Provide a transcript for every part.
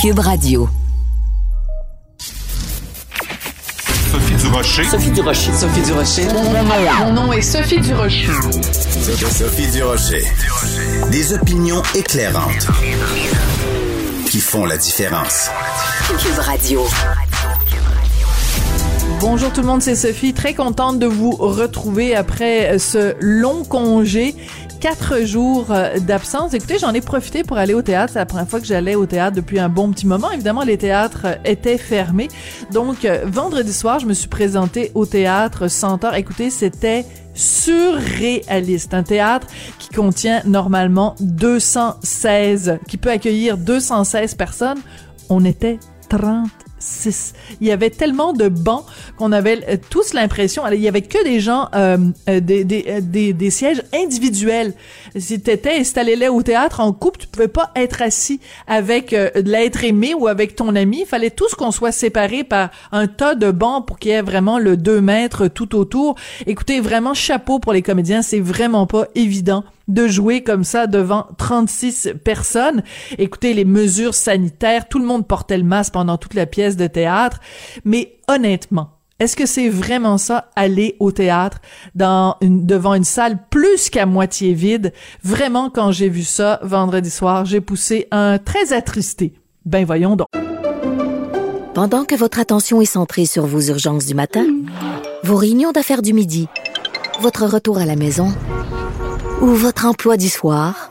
Cube Radio. Sophie Durocher. Sophie Durocher. Sophie Durocher. Mon nom est Sophie Durocher. Sophie Durocher. Des opinions éclairantes qui font la différence. Cube Radio. Bonjour tout le monde, c'est Sophie. Très contente de vous retrouver après ce long congé quatre jours euh, d'absence. Écoutez, j'en ai profité pour aller au théâtre. C'est la première fois que j'allais au théâtre depuis un bon petit moment. Évidemment, les théâtres euh, étaient fermés. Donc, euh, vendredi soir, je me suis présentée au théâtre Centaure. Écoutez, c'était surréaliste. Un théâtre qui contient normalement 216, qui peut accueillir 216 personnes. On était 30 il y avait tellement de bancs qu'on avait euh, tous l'impression, il y avait que des gens, euh, euh, des, sièges individuels. Si t'étais installé là au théâtre en couple, tu pouvais pas être assis avec l'être aimé ou avec ton ami. Il fallait tous qu'on soit séparés par un tas de bancs pour qu'il y ait vraiment le 2 mètres tout autour. Écoutez, vraiment chapeau pour les comédiens, c'est vraiment pas évident de jouer comme ça devant 36 personnes. Écoutez, les mesures sanitaires, tout le monde portait le masque pendant toute la pièce de théâtre. Mais honnêtement, est-ce que c'est vraiment ça, aller au théâtre dans devant une salle plus qu'à moitié vide? Vraiment, quand j'ai vu ça vendredi soir, j'ai poussé un très attristé. Ben voyons donc. Pendant que votre attention est centrée sur vos urgences du matin, vos réunions d'affaires du midi, votre retour à la maison ou votre emploi du soir,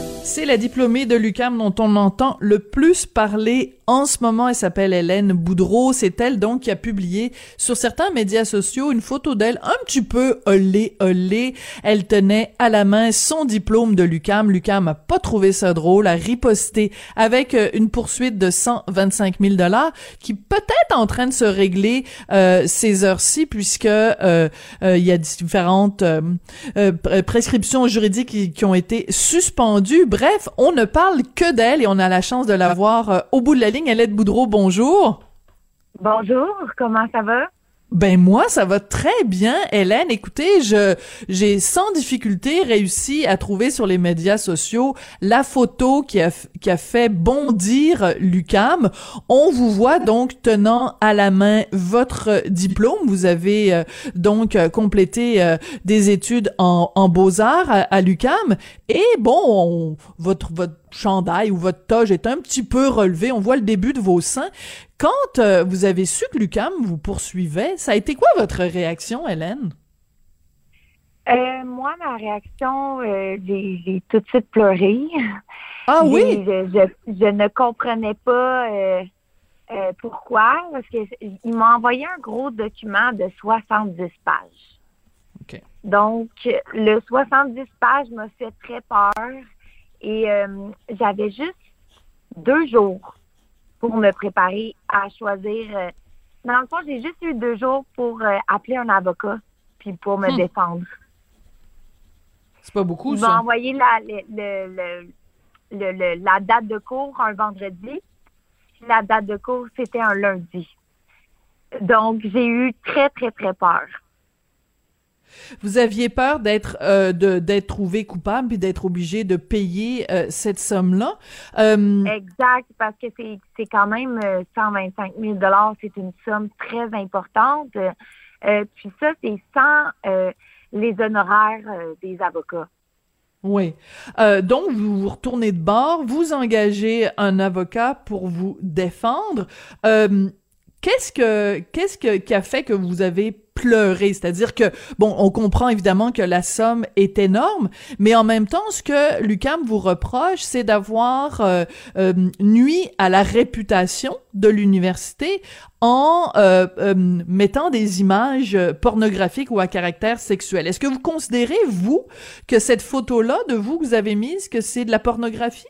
C'est la diplômée de l'UCAM dont on entend le plus parler en ce moment. Elle s'appelle Hélène Boudreau. C'est elle donc qui a publié sur certains médias sociaux une photo d'elle un petit peu olé olé. Elle tenait à la main son diplôme de l'UCAM. L'UCAM a pas trouvé ça drôle, a riposté avec euh, une poursuite de 125 000 dollars qui peut-être en train de se régler euh, ces heures-ci puisque euh, euh il y a différentes prescriptions juridiques qui, ont été suspendues. On ne parle que d'elle et on a la chance de la voir euh, au bout de la ligne. Hélène Boudreau, bonjour. Bonjour, comment ça va? Ben moi, ça va très bien, Hélène. Écoutez, je j'ai sans difficulté réussi à trouver sur les médias sociaux la photo qui a qui a fait bondir Lucam. On vous voit donc tenant à la main votre diplôme. Vous avez euh, donc euh, complété euh, des études en, en beaux arts à, à Lucam. Et bon, votre votre chandail ou votre toge est un petit peu relevé. On voit le début de vos seins. Quand euh, vous avez su que Lucam vous poursuivait, ça a été quoi votre réaction, Hélène? Euh, moi, ma réaction, euh, j'ai tout de suite pleuré. Ah oui? Je, ne comprenais pas pourquoi, parce qu'il m'a envoyé un gros document de 70 pages. Donc, le 70 pages m'a fait très peur et j'avais juste deux jours pour me préparer à choisir. Euh, dans le fond, j'ai juste eu deux jours pour euh, appeler un avocat puis pour me hmm. défendre. C'est pas beaucoup, ça. Ils m'ont envoyé la, le, le, la date de cours un vendredi. La date de cours, c'était un lundi. Donc, j'ai eu très, très, très peur. Vous aviez peur d'être euh, d'être trouvé coupable puis d'être obligé de payer euh, cette somme-là. Euh, exact, parce que c'est quand même 125 000 dollars, c'est une somme très importante. puis ça, c'est sans les honoraires des avocats. Oui. Euh, donc, vous vous retournez de bord, vous engagez un avocat pour vous défendre. Euh, qu'est-ce que qu'est-ce que qui a fait que vous avez pleurer. C'est-à-dire que, bon, on comprend évidemment que la somme est énorme, mais en même temps, ce que Lucam vous reproche, c'est d'avoir euh, euh, nuit à la réputation de l'université en euh, mettant des images pornographiques ou à caractère sexuel. Est-ce que vous considérez, vous, que cette photo-là de vous que vous avez mise, que c'est de la pornographie?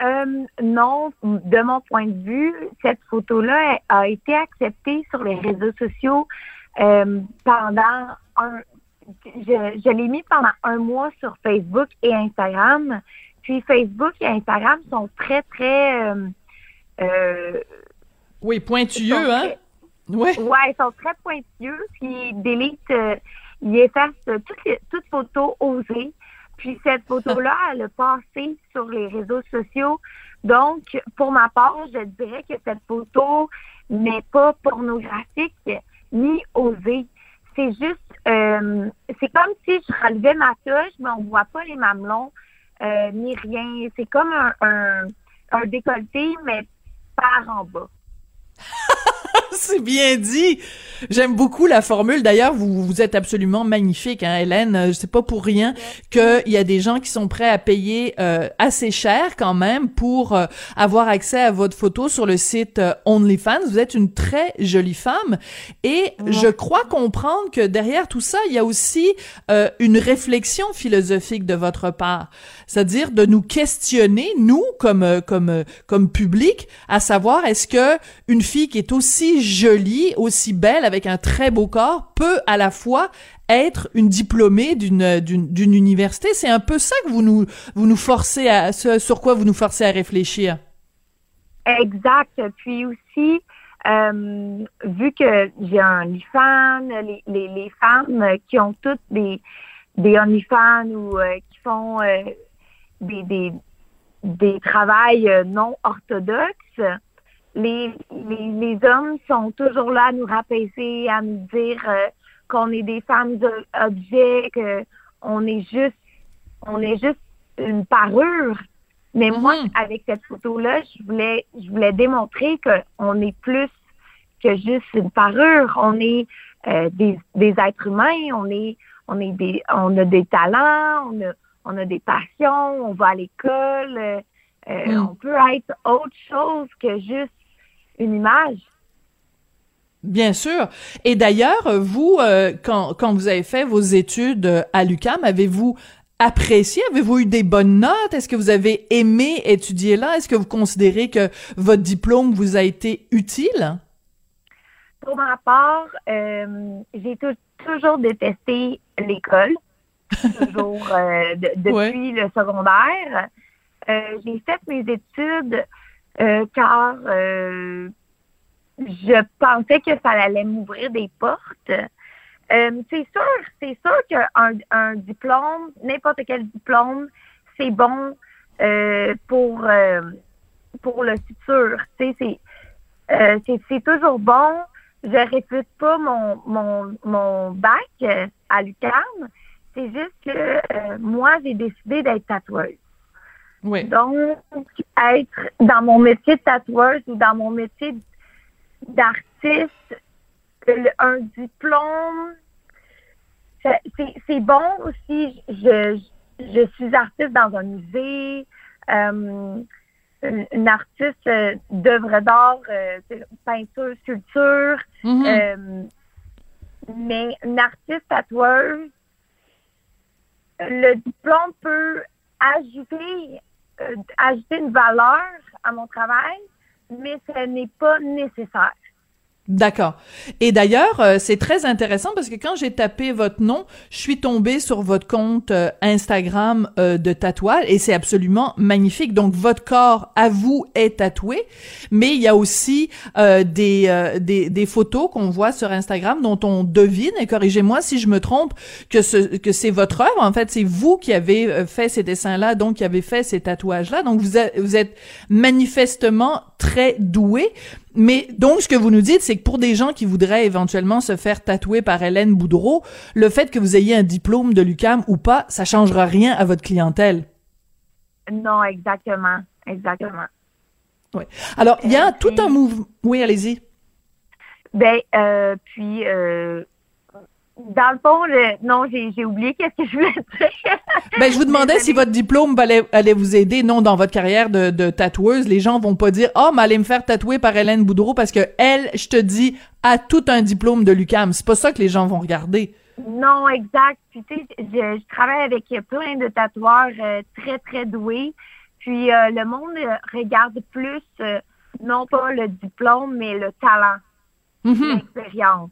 Euh, non, de mon point de vue, cette photo-là a été acceptée sur les réseaux sociaux euh, pendant un. Je, je l'ai mis pendant un mois sur Facebook et Instagram. Puis Facebook et Instagram sont très, très. Euh, euh oui, pointueux, hein? Oui. Ouais, ils sont très pointueux. Puis ils délitent, ils effacent toutes, toutes photos osées. Puis cette photo-là, elle a passé sur les réseaux sociaux. Donc, pour ma part, je dirais que cette photo n'est pas pornographique ni osée. C'est juste, euh, c'est comme si je relevais ma touche, mais on voit pas les mamelons euh, ni rien. C'est comme un, un, un décolleté, mais par en bas. c'est bien dit. J'aime beaucoup la formule. D'ailleurs, vous, vous êtes absolument magnifique, hein, Hélène. C'est pas pour rien qu'il y a des gens qui sont prêts à payer euh, assez cher quand même pour euh, avoir accès à votre photo sur le site euh, OnlyFans. Vous êtes une très jolie femme et je crois comprendre que derrière tout ça, il y a aussi une réflexion philosophique de votre part, c'est-à-dire de nous questionner, nous comme comme comme public, à savoir est-ce que une fille qui est aussi jolie, aussi belle, avec un très beau corps, peut à la fois être une diplômée d'une d'une université. C'est un peu ça que vous nous vous nous forcez à sur quoi vous nous forcez à réfléchir. Exact. Puis aussi, euh, vu que j'ai un OnlyFans, les, les, les, femmes qui ont toutes des des OnlyFans ou euh, qui font euh, des, des des travails non orthodoxes, les, les, hommes sont toujours là à nous rapaiser, à nous dire euh, qu'on est des femmes objets, qu'on est juste on est juste une parure. Mais moi, mm-hmm. avec cette photo-là, je voulais je voulais démontrer qu'on est plus que juste une parure. On est euh, des, des êtres humains, on est on est des on a des talents, on a on a des passions, on va à l'école, euh, mm. on peut être autre chose que juste une image. Bien sûr. Et d'ailleurs, vous, euh, quand, quand vous avez fait vos études euh, à l'UCAM, avez-vous apprécié? Avez-vous eu des bonnes notes? Est-ce que vous avez aimé étudier là? Est-ce que vous considérez que votre diplôme vous a été utile? Pour ma part, euh, j'ai toujours détesté l'école, toujours depuis le secondaire. j'ai fait mes études euh, car euh, je pensais que ça allait m'ouvrir des portes. Euh, c'est sûr, c'est sûr qu'un un diplôme, n'importe quel diplôme, c'est bon pour pour le futur. c'est c'est toujours bon. Je réfute pas mon mon mon bac à l'UQAM. C'est juste que moi j'ai décidé d'être tatoueuse. Donc, être dans mon métier de tatoueuse ou dans mon métier d'artiste, un diplôme, c'est bon aussi. Je, je suis artiste dans un musée, euh, une, artiste d'œuvres d'art, euh, peinture, sculpture, mm-hmm. euh, mais une artiste tatoueuse, le diplôme peut ajouter euh, ajouter une valeur à mon travail, mais ce n'est pas nécessaire. D'accord. Et d'ailleurs, euh, c'est très intéressant parce que quand j'ai tapé votre nom, je suis tombée sur votre compte euh, Instagram euh, de tatouage et c'est absolument magnifique. Donc votre corps à vous est tatoué, mais il y a aussi des, des, des photos qu'on voit sur Instagram dont on devine et corrigez-moi si je me trompe que ce que c'est votre œuvre. En fait, c'est vous qui avez fait ces dessins-là, donc qui avez fait ces tatouages-là. Donc vous vous êtes manifestement très doué. Mais donc, ce que vous nous dites, c'est que pour des gens qui voudraient éventuellement se faire tatouer par Hélène Boudreau, le fait que vous ayez un diplôme de l'UCAM ou pas, ça changera rien à votre clientèle. Non, exactement. Exactement. Oui. Alors, il y a tout un mouvement. Oui, allez-y. Ben, euh, puis, euh, dans le fond, non, j'ai oublié qu'est-ce que je voulais dire. ben, je vous demandais si votre diplôme allait, allait, vous aider, non, dans votre carrière de, de tatoueuse. Les gens vont pas dire, oh, mais allez me faire tatouer par Hélène Boudreau parce que elle, je te dis, a tout un diplôme de l'UCAM. C'est pas ça que les gens vont regarder. Non, exact. Puis, tu sais, je, travaille avec plein de tatoueurs euh, très, très doués. Puis, euh, le monde regarde plus, euh, non pas le diplôme, mais le talent, mm-hmm. l'expérience.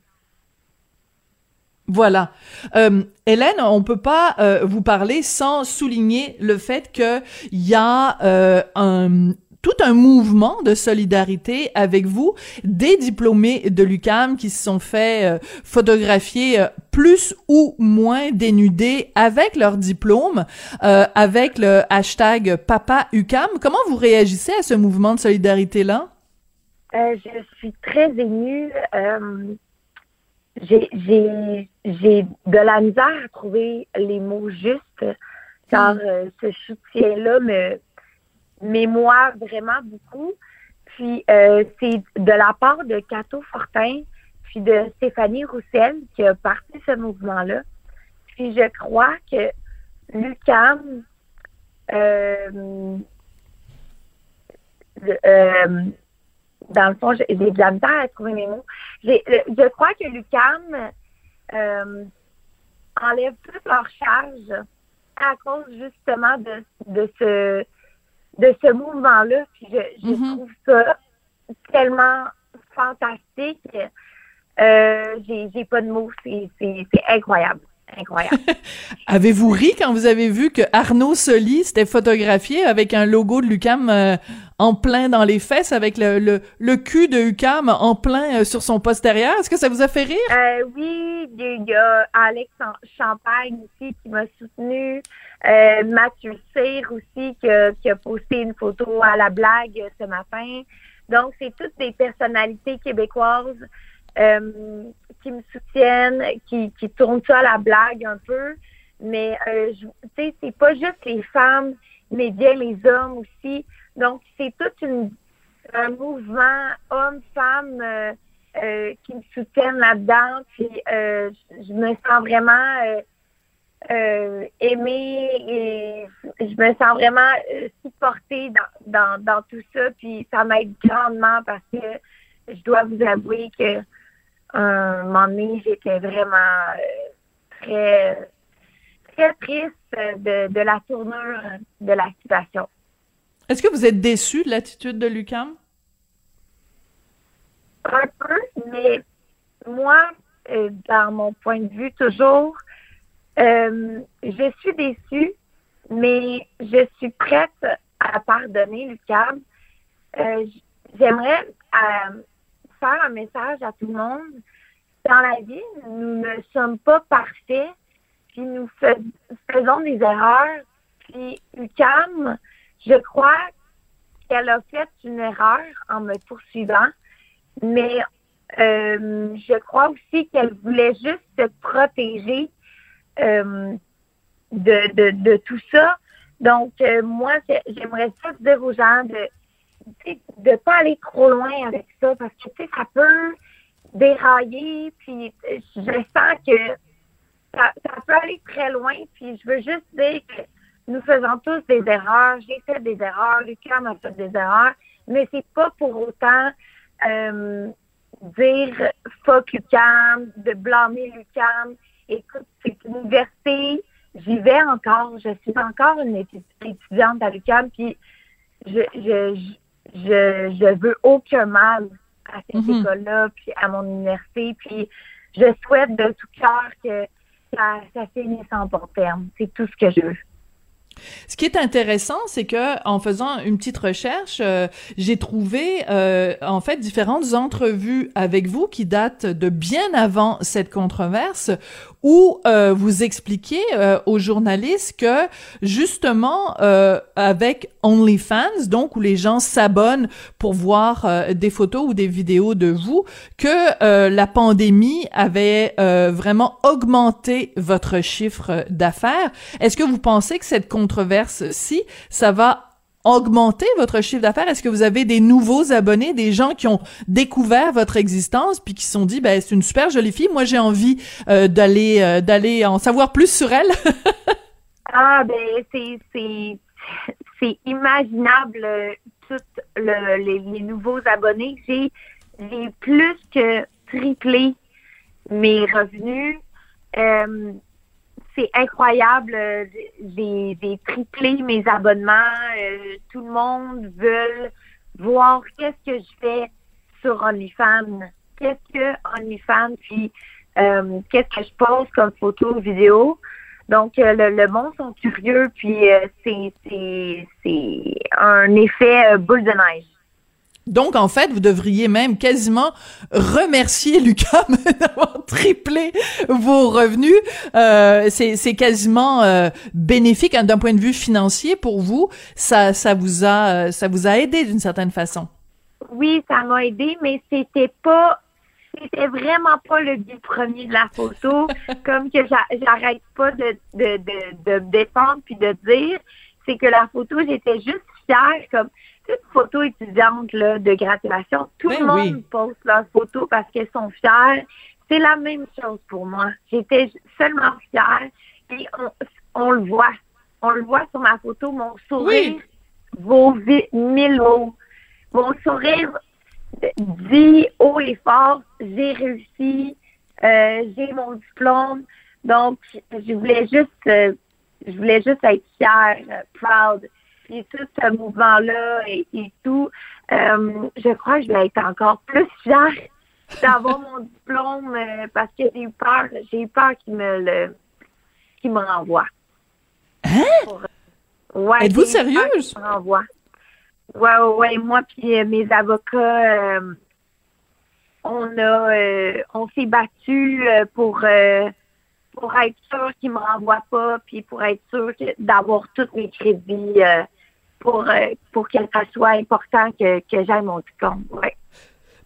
Voilà. Euh, Hélène, on peut pas euh, vous parler sans souligner le fait qu'il y a euh, un tout un mouvement de solidarité avec vous, des diplômés de l'UCAM qui se sont fait euh, photographier plus ou moins dénudés avec leur diplôme, avec le hashtag Papa UCAM. Comment vous réagissez à ce mouvement de solidarité-là? je suis très émue j'ai de la misère à trouver les mots justes car hmm. euh, ce soutien-là me m'émoire vraiment beaucoup. Puis euh, c'est de la part de Cato Fortin puis de Stéphanie Roussel qui a parti ce mouvement-là. Puis je crois que Lucam euh, euh dans le fond, j'ai de la misère à trouver mes mots. Je crois que l'UCAM euh, enlève toute leur charge à cause justement de, de ce de ce mouvement-là. Puis je, mm-hmm. trouve ça tellement fantastique. Euh, j'ai pas de mots, c'est incroyable. Incroyable. Avez-vous ri quand vous avez vu que Arnaud Soli s'était photographié avec un logo de Lucam euh, en plein dans les fesses avec le, le, le cul de Lucam en plein euh, sur son postérieur? Est-ce que ça vous a fait rire? Euh, oui, il y a Alex Champagne aussi qui m'a soutenu. Euh, Mathieu Cyr aussi qui a, qui a posté une photo à la blague ce matin. Donc, c'est toutes des personnalités québécoises qui me soutiennent, qui, qui tournent ça à la blague un peu. Mais, euh, tu sais, c'est pas juste les femmes, mais bien les hommes aussi. Donc, c'est tout une, un mouvement hommes-femmes euh, euh, qui me soutiennent là-dedans. Puis, euh, je me sens vraiment euh, aimée et je me sens vraiment supportée dans, dans, dans tout ça. Puis, ça m'aide grandement parce que je dois vous avouer que un moment donné, j'étais vraiment euh, très, très triste de, de, la tournure de la situation. Est-ce que vous êtes déçu de l'attitude de Lucam? Un peu, mais moi, euh, dans mon point de vue, toujours, euh, je suis déçue, mais je suis prête à pardonner Lucam. J'aimerais faire un message à tout le monde. Dans la vie, nous ne sommes pas parfaits, puis nous faisons des erreurs. Puis UCAM, je crois qu'elle a fait une erreur en me poursuivant, mais euh, je crois aussi qu'elle voulait juste se protéger euh, de, de, tout ça. Donc, euh, moi, j'aimerais ça dire aux gens de de ne pas aller trop loin avec ça parce que tu sais, ça peut dérailler, puis euh, je sens que ça, peut aller très loin, puis je veux juste dire que nous faisons tous des erreurs, j'ai fait des erreurs, Lucam a fait des erreurs, mais c'est pas pour autant euh, dire fuck Lucam, de blâmer Lucam. Écoute, c'est une université, j'y vais encore, je suis encore une étudiante à Lucam, puis je, je, je, je veux aucun mal à cette mhm. école-là, puis à mon université, puis je souhaite de tout cœur que ça, ça finisse en bon terme. C'est tout ce que je veux. Ce qui est intéressant, c'est que en faisant une petite recherche, euh, j'ai trouvé euh, en fait différentes entrevues avec vous qui datent de bien avant cette controverse où euh, vous expliquez aux journalistes que justement avec OnlyFans, donc où les gens s'abonnent pour voir des photos ou des vidéos de vous, que la pandémie avait vraiment augmenté votre chiffre d'affaires. Est-ce que vous pensez que cette controverse-ci, ça va augmenter votre chiffre d'affaires? Est-ce que vous avez des nouveaux abonnés, des gens qui ont découvert votre existence puis qui se sont dit, ben c'est une super jolie fille, moi j'ai envie euh, d'aller euh, d'aller en savoir plus sur elle? ah ben c'est imaginable euh, tous les, nouveaux abonnés. J'ai plus que triplé mes revenus c'est incroyable. Euh, j'ai triplé mes abonnements. Euh, tout le monde veut voir qu'est-ce que je fais sur OnlyFans. Qu'est-ce que OnlyFans, puis euh, qu'est-ce que je pose comme photo, vidéo. Donc, le, le, monde sont curieux, puis c'est un effet boule de neige. Donc, en fait, vous devriez même quasiment remercier Lucas d'avoir triplé vos revenus. Euh, c'est quasiment euh, bénéfique hein, d'un point de vue financier pour vous. Ça, ça vous a, ça vous a aidé d'une certaine façon. Oui, ça m'a aidé, mais c'était pas, c'était vraiment pas le but premier de la photo. comme que j'arrête pas de, de, de, de me défendre puis de dire, c'est que la photo, j'étais juste fière, comme toute photo étudiante là, de graduation, tout le ben monde poste leurs photos parce qu'elles sont fières. C'est la même chose pour moi. J'étais seulement fière. Et on, le voit. On le voit sur ma photo. Mon sourire vaut mille mots. Mon sourire dit haut et fort, j'ai réussi, euh, j'ai mon diplôme. Donc, je voulais juste, euh, je voulais juste être fière, euh, proud puis tout ce mouvement-là et, tout, euh, je crois que je vais être encore plus fière d'avoir mon diplôme euh, parce que j'ai eu peur, j'ai eu peur qu'il me le qu'il me renvoie. Hein? ouais, Êtes-vous sérieuse? Me renvoie. Ouais, ouais, moi puis euh, mes avocats, on a on s'est battu pour pour être sûr qu'il me renvoie pas, puis pour être sûr d'avoir tous mes crédits euh, pour que ça soit important que, que j'aille mon diplôme. Ouais.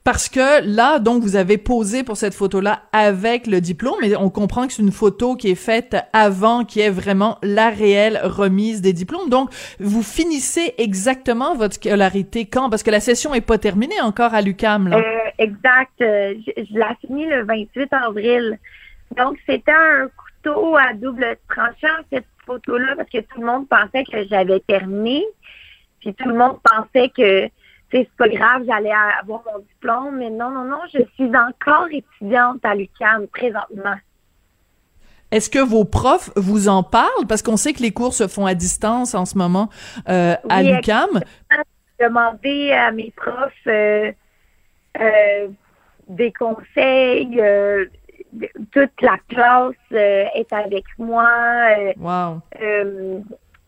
Parce que là, donc, vous avez posé pour cette photo-là avec le diplôme, mais on comprend que c'est une photo qui est faite avant, qui est vraiment la réelle remise des diplômes. Donc, vous finissez exactement votre scolarité quand? Parce que la session est pas terminée encore à l'UCAM, là. Euh, exact. Euh, je, je l'ai fini le 28 avril. Donc, c'était un couteau à double tranchant, cette photo-là, parce que tout le monde pensait que j'avais terminé. Puis tout le monde pensait que c'est pas grave, j'allais avoir mon diplôme, mais non, non, non, je suis encore étudiante à l'UQAM présentement. Est-ce que vos profs vous en parlent? Parce qu'on sait que les cours se font à distance en ce moment euh, à l'UQAM. J'ai demandé à mes profs euh, euh, des conseils. toute la classe est avec moi. wow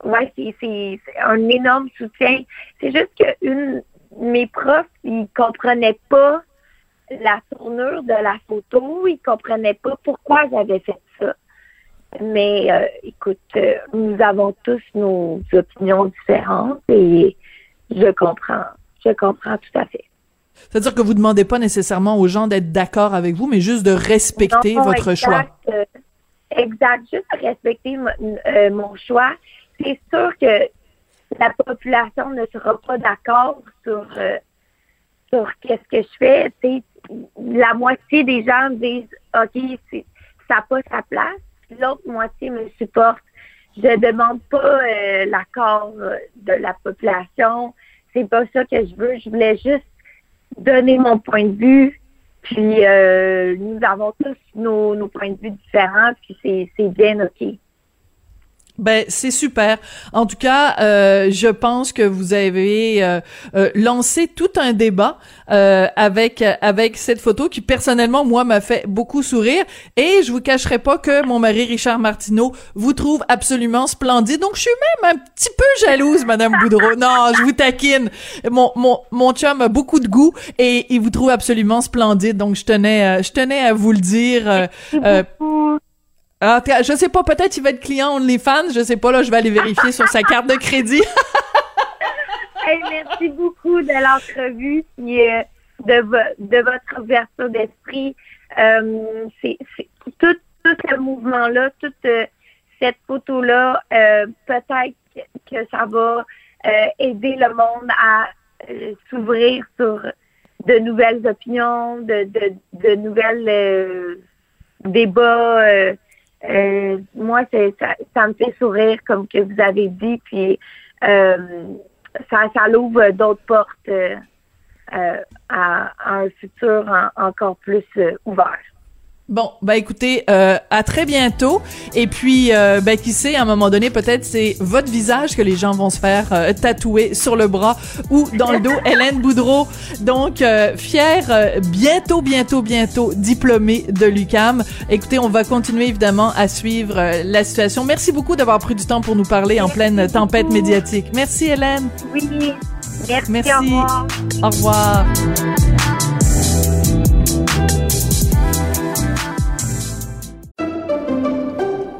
ouais, c'est un énorme soutien. C'est juste que une, mes profs, ils comprenaient pas la tournure de la photo, ils comprenaient pas pourquoi j'avais fait ça. Mais euh, écoute, euh, nous avons tous nos opinions différentes et je comprends, je comprends tout à fait. C'est-à-dire que vous demandez pas nécessairement aux gens d'être d'accord avec vous, mais juste de respecter votre choix. Euh, exact, juste respecter mon choix c'est sûr que la population ne sera pas d'accord sur euh, sur qu'est-ce que je fais. la moitié des gens disent OK, ça n'a pas sa place. L'autre moitié me supporte. Je demande pas euh, l'accord euh, de la population. C'est pas ça que je veux. Je voulais juste donner mon point de vue. Puis nous avons tous nos, nos points de vue différents, puis c'est bien OK. Ben c'est super. En tout cas, euh, je pense que vous avez euh, euh, lancé tout un débat avec avec cette photo qui personnellement moi m'a fait beaucoup sourire et je vous cacherai pas que mon mari Richard Martineau vous trouve absolument splendide. Donc je suis même un petit peu jalouse Madame Boudreau. Non, je vous taquine. Mon mon mon chum a beaucoup de goût et il vous trouve absolument splendide. Donc je tenais je tenais à vous le dire. Ah, je sais pas, peut-être il va être client OnlyFans, je sais pas, là, je vais aller vérifier sur sa carte de crédit. merci beaucoup de l'entrevue et de, de votre ouverture d'esprit. Euh, c'est, tout, ce mouvement-là, toute euh, cette photo-là, euh, peut-être que ça va aider le monde à s'ouvrir sur de nouvelles opinions, de, de, de nouvelles débats euh, moi, ça, me fait sourire, comme que vous avez dit, puis euh, ça, ça l'ouvre d'autres portes euh, à, un futur encore plus ouvert. Bon, bah écoutez, euh, à très bientôt. Et puis, euh, ben qui sait, à un moment donné, peut-être c'est votre visage que les gens vont se faire euh, tatouer sur le bras ou dans le dos. Hélène Boudreau, donc euh, fière, bientôt, bientôt, bientôt diplômée de l'UCAM. Écoutez, on va continuer évidemment à suivre la situation. Merci beaucoup d'avoir pris du temps pour nous parler en pleine tempête médiatique. Merci Hélène. Oui, merci. merci. Au revoir. Au revoir.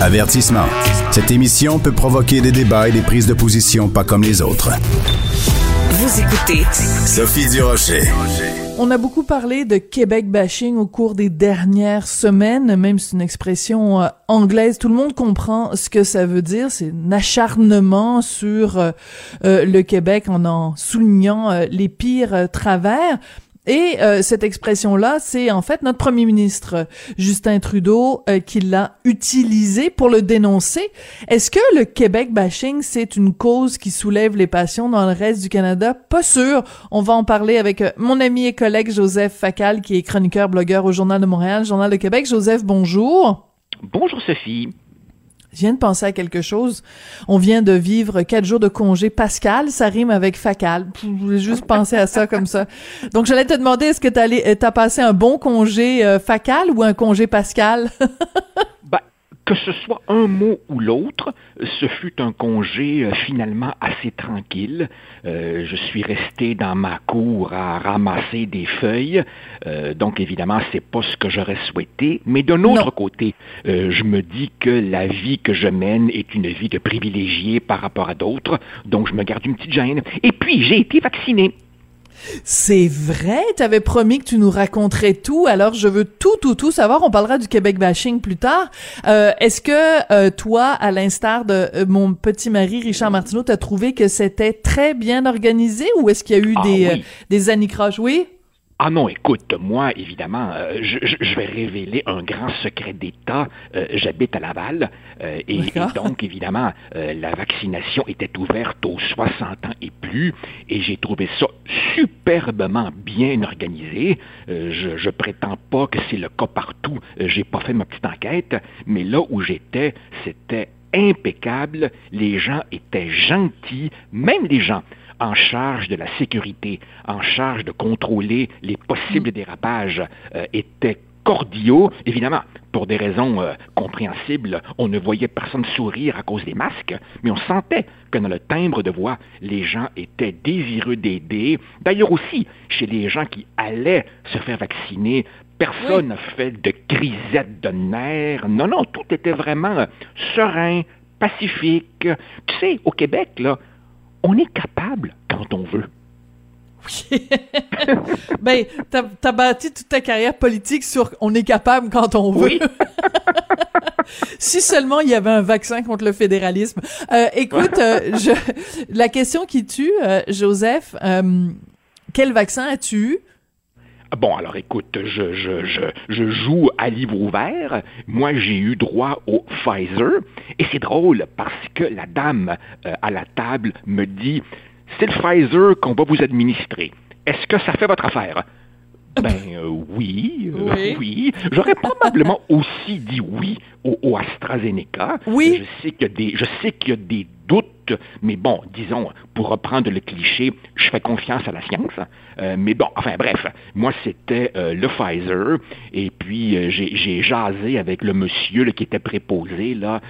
Avertissement. Cette émission peut provoquer des débats et des prises de position pas comme les autres. Vous écoutez Sophie Durocher. On a beaucoup parlé de Québec bashing au cours des dernières semaines, même si c'est une expression euh, anglaise, tout le monde comprend ce que ça veut dire, c'est un acharnement sur euh, euh, le Québec en en soulignant les pires travers. Et euh, cette expression-là, c'est en fait notre premier ministre Justin Trudeau euh, qui l'a utilisé pour le dénoncer. Est-ce que le Québec bashing, c'est une cause qui soulève les passions dans le reste du Canada? Pas sûr. On va en parler avec euh, mon ami et collègue Joseph Facal, qui est chroniqueur, blogueur au Journal de Montréal, Journal de Québec. Joseph, bonjour. Bonjour Sophie. Je viens de penser à quelque chose. On vient de vivre quatre jours de congé pascal. Ça rime avec facal. Je voulais juste penser à ça comme ça. Donc, j'allais te demander, est-ce que tu as passé un bon congé euh, facal ou un congé pascal? Que ce soit un mot ou l'autre, ce fut un congé euh, finalement assez tranquille. Euh, je suis resté dans ma cour à ramasser des feuilles, euh, donc évidemment c'est pas ce que j'aurais souhaité. Mais d'un autre côté, je me dis que la vie que je mène est une vie de privilégié par rapport à d'autres, donc je me garde une petite gêne. Et puis j'ai été vacciné. C'est vrai, tu avais promis que tu nous raconterais tout, alors je veux tout, tout, tout savoir. On parlera du Québec bashing plus tard. Euh, est-ce que euh, toi, à l'instar de euh, mon petit mari Richard Martineau, t'as trouvé que c'était très bien organisé ou est-ce qu'il y a eu ah des, des anicroches? Oui? Ah non, écoute, moi, évidemment, euh, je, vais révéler un grand secret d'État. Euh, j'habite à Laval euh, et, donc, évidemment, la vaccination était ouverte aux 60 ans et plus et j'ai trouvé ça superbement bien organisé. je, je prétends pas que c'est le cas partout. j'ai pas fait ma petite enquête, mais là où j'étais, c'était impeccable. Les gens étaient gentils, même les gens en charge de la sécurité, en charge de contrôler les possibles mm. dérapages, euh, étaient cordiaux. Évidemment, pour des raisons euh, compréhensibles, on ne voyait personne sourire à cause des masques, mais on sentait que dans le timbre de voix, les gens étaient désireux d'aider. D'ailleurs aussi, chez les gens qui allaient se faire vacciner, personne n'a fait de crisette de nerfs. Non, non, tout était vraiment euh, serein, pacifique. Tu sais, au Québec, là, on est capable quand on veut. Oui. ben, t'as as bâti toute ta carrière politique sur on est capable quand on veut. Oui. si seulement il y avait un vaccin contre le fédéralisme. Euh, écoute, euh, je, la question qui tue, euh, Joseph, quel vaccin as-tu eu? Bon, alors écoute, je, je, je, je, joue à livre ouvert. Moi, j'ai eu droit au Pfizer. Et c'est drôle parce que la dame à la table me dit, c'est le Pfizer qu'on va vous administrer. Est-ce que ça fait votre affaire? Ben euh, oui, euh, oui. J'aurais probablement aussi dit oui au, AstraZeneca. Oui. Je sais qu'il y a des, je sais qu'il y a des doutes, mais bon, disons, pour reprendre le cliché, je fais confiance à la science. Euh, mais bon, enfin bref, moi c'était le Pfizer, et puis j'ai jasé avec le monsieur qui était préposé là,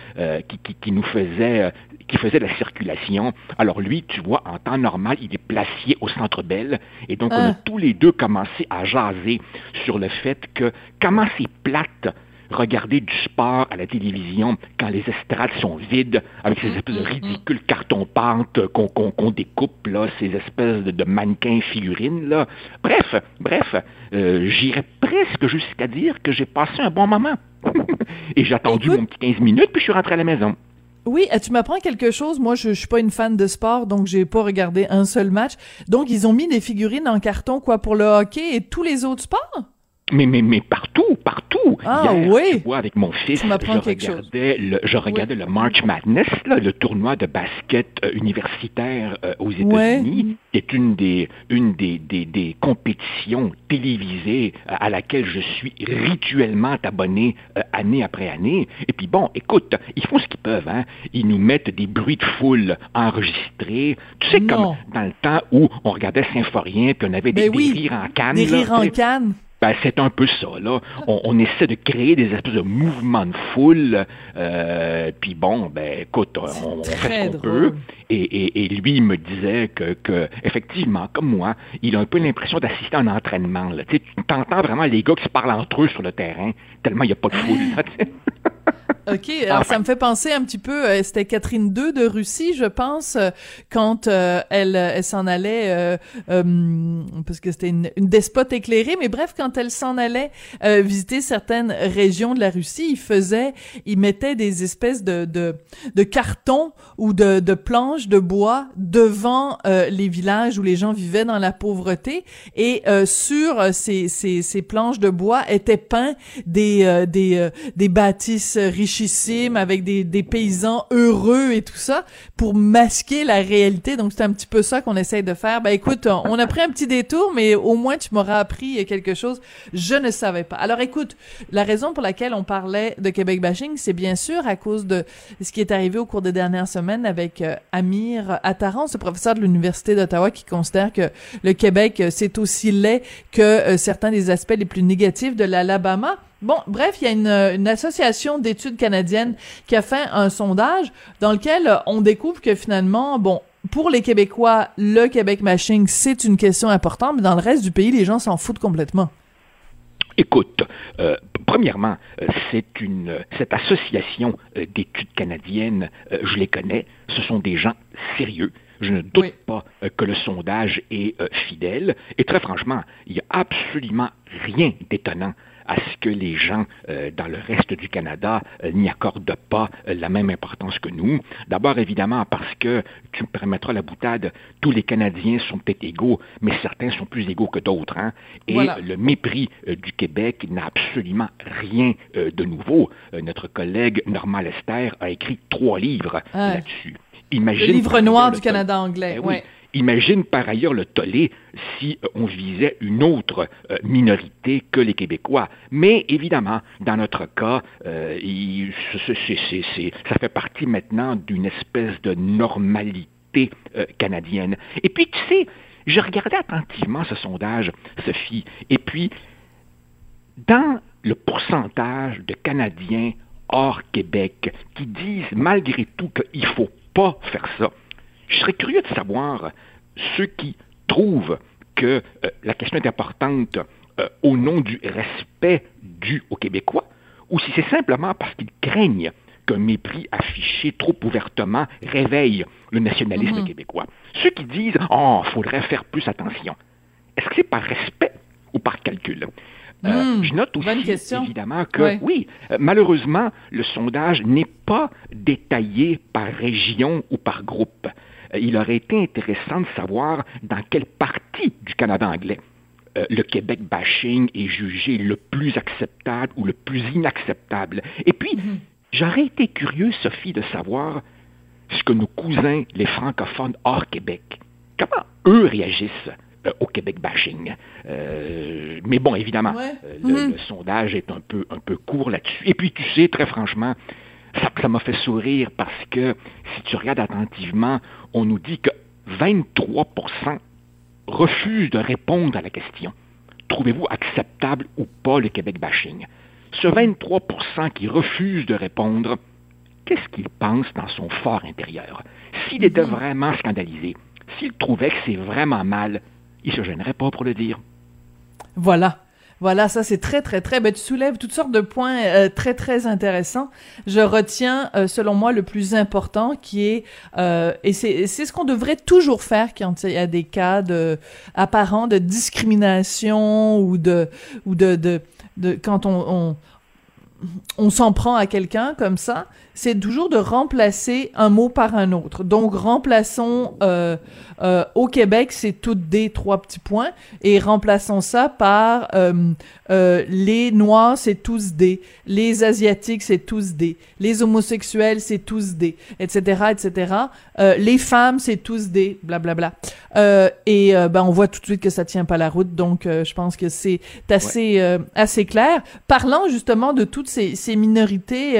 qui, qui, qui, nous faisait qui faisait la circulation. Alors lui, tu vois, en temps normal, il est placé au centre Belle. Et donc, on a ah. tous les deux commencé à jaser sur le fait que comment c'est plate regarder du sport à la télévision quand les estrades sont vides, avec ces espèces de ridicules cartons-pâtes qu'on découpe, là, ces espèces de, mannequins figurines. Là. Bref, bref, euh, j'irais presque jusqu'à dire que j'ai passé un bon moment. Et j'ai attendu mon petit 15 minutes, puis je suis rentré à la maison. Oui, tu m'apprends quelque chose. Moi, je, je suis pas une fan de sport, donc j'ai pas regardé un seul match. Donc, ils ont mis des figurines en carton, quoi, pour le hockey et tous les autres sports? Mais, mais, mais partout, partout. Ah oui. vois, avec mon fils, je regardais, le, je regardais le March Madness, là, le tournoi de basket euh, universitaire euh, aux États-Unis, qui est une des, une des, des, des compétitions télévisées euh, à laquelle je suis rituellement abonné année après année. Et puis bon, écoute, ils font ce qu'ils peuvent, hein. Ils nous mettent des bruits de foule enregistrés. Tu sais, comme dans le temps où on regardait Symphorien, puis on avait des, ben rires en canne. Des rires en canne. Ben, c'est un peu ça, là. On, essaie de créer des espèces de mouvements de foule, euh, puis bon, ben, écoute, on, fait ce qu'on peut. Et, lui, il me disait que, que, effectivement, comme moi, il a un peu l'impression d'assister à un entraînement, là. Tu entends vraiment les gars qui se parlent entre eux sur le terrain, tellement il n'y a pas de foule, OK, alors ça me fait penser un petit peu, euh, c'était Catherine II de Russie, je pense, euh, quand euh, elle, elle s'en allait, parce que c'était une, une, despote éclairée, mais bref, quand elle s'en allait visiter certaines régions de la Russie, il faisait, il mettait des espèces de, de, de cartons ou de, de planches de bois devant les villages où les gens vivaient dans la pauvreté, et sur ces, ces, ces planches de bois étaient peints des, des, des bâtisses riches avec des, des, paysans heureux et tout ça pour masquer la réalité. Donc c'est un petit peu ça qu'on essaye de faire. Ben écoute, on a pris un petit détour, mais au moins tu m'auras appris quelque chose. Je ne savais pas. Alors écoute, la raison pour laquelle on parlait de Québec bashing, c'est bien sûr à cause de ce qui est arrivé au cours des dernières semaines avec euh, Amir Attaran, ce professeur de l'université d'Ottawa qui considère que le Québec euh, c'est aussi laid que euh, certains des aspects les plus négatifs de l'Alabama. Bon, bref, il y a une, une association d'études canadiennes qui a fait un sondage dans lequel euh, on découvre que finalement, bon, pour les Québécois, le Québec machine, c'est une question importante, mais dans le reste du pays, les gens s'en foutent complètement. Écoute, euh, premièrement, euh, c'est une cette association d'études canadiennes, je les connais, ce sont des gens sérieux. Je ne doute pas que le sondage est fidèle. Et très franchement, il n'y a absolument rien d'étonnant à ce que les gens euh, dans le reste du Canada euh, n'y accordent pas euh, la même importance que nous. D'abord, évidemment, parce que, tu me permettras la boutade, tous les Canadiens sont peut-être égaux, mais certains sont plus égaux que d'autres. Hein? Et le mépris du Québec n'a absolument rien de nouveau. notre collègue Normand Lester a écrit trois livres là-dessus. Imagine le livre noir du Canada anglais. Ben oui. Imagine par ailleurs le tollé si euh, on visait une autre euh, minorité que les Québécois. Mais évidemment, dans notre cas, euh, ça fait partie maintenant d'une espèce de normalité canadienne. Et puis, tu sais, je regardais attentivement ce sondage, Sophie, et puis, dans le pourcentage de Canadiens hors Québec qui disent malgré tout qu'il ne faut pas faire ça, je serais curieux de savoir ceux qui trouvent que euh, la question est importante euh, au nom du respect dû aux Québécois, ou si c'est simplement parce qu'ils craignent qu'un mépris affiché trop ouvertement réveille le nationalisme mhm. québécois. Ceux qui disent Oh, faudrait faire plus attention. Est-ce que c'est par respect ou par calcul? Hmm, je note aussi, évidemment, que oui, malheureusement, le sondage n'est pas détaillé par région ou par groupe. Il aurait été intéressant de savoir dans quelle partie du Canada anglais euh, le Québec bashing est jugé le plus acceptable ou le plus inacceptable. Et puis, mhm. j'aurais été curieux, Sophie, de savoir ce que nos cousins, les francophones hors Québec, comment eux réagissent euh, au Québec bashing. Euh, mais bon, évidemment, mhm. le, sondage est un peu, un peu court là-dessus. Et puis, tu sais, très franchement, ça m'a fait sourire parce que si tu regardes attentivement, on nous dit que 23% refuse de répondre à la question trouvez-vous acceptable ou pas le Québec bashing? Ce 23% qui refuse de répondre, qu'est-ce qu'il pense dans son fort intérieur? S'il était vraiment scandalisé, s'il trouvait que c'est vraiment mal, il se gênerait pas pour le dire. Voilà. Voilà, ça c'est très très très. Ben, tu soulèves toutes sortes de points euh, très très intéressants. Je retiens, euh, selon moi, le plus important qui est euh, et c'est ce qu'on devrait toujours faire quand il y a des cas de apparents de discrimination ou de ou de de, de quand on, on on s'en prend à quelqu'un comme ça, c'est toujours de remplacer un mot par un autre. Donc remplaçons euh, euh, au Québec, c'est toutes des trois petits points et remplaçons ça par euh, les noirs, c'est tous des, les asiatiques, c'est tous des, les homosexuels, c'est tous des, etc., etc. Les femmes, c'est tous des, blablabla. Et ben on voit tout de suite que ça tient pas la route, donc je pense que c'est assez assez clair. Parlant justement de toutes ces, ces minorités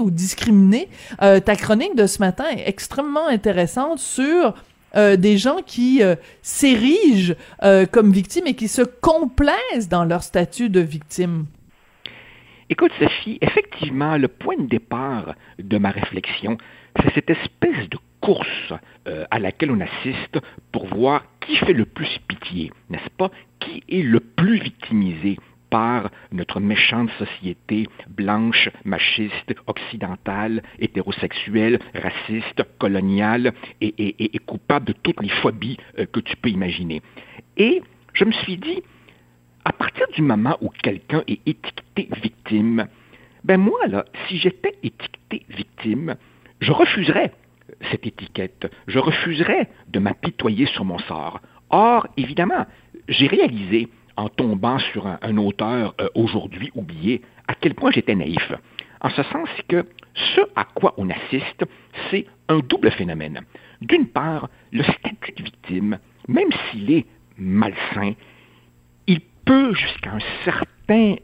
ou discriminées, ta chronique de ce matin est extrêmement intéressante sur euh, des gens qui euh, s'érigent euh, comme victimes et qui se complaisent dans leur statut de victime. Écoute, Sophie, effectivement, le point de départ de ma réflexion, c'est cette espèce de course à laquelle on assiste pour voir qui fait le plus pitié, n'est-ce pas? Qui est le plus victimisé? Par notre méchante société blanche, machiste, occidentale, hétérosexuelle, raciste, coloniale et, coupable de toutes les phobies euh, que tu peux imaginer. Et je me suis dit, à partir du moment où quelqu'un est étiqueté victime, ben moi, là, si j'étais étiqueté victime, je refuserais cette étiquette. Je refuserais de m'apitoyer sur mon sort. Or, évidemment, j'ai réalisé en tombant sur un, auteur euh, aujourd'hui oublié, à quel point j'étais naïf. En ce sens que ce à quoi on assiste, c'est un double phénomène. D'une part, le statut de victime, même s'il est malsain, il peut jusqu'à un certain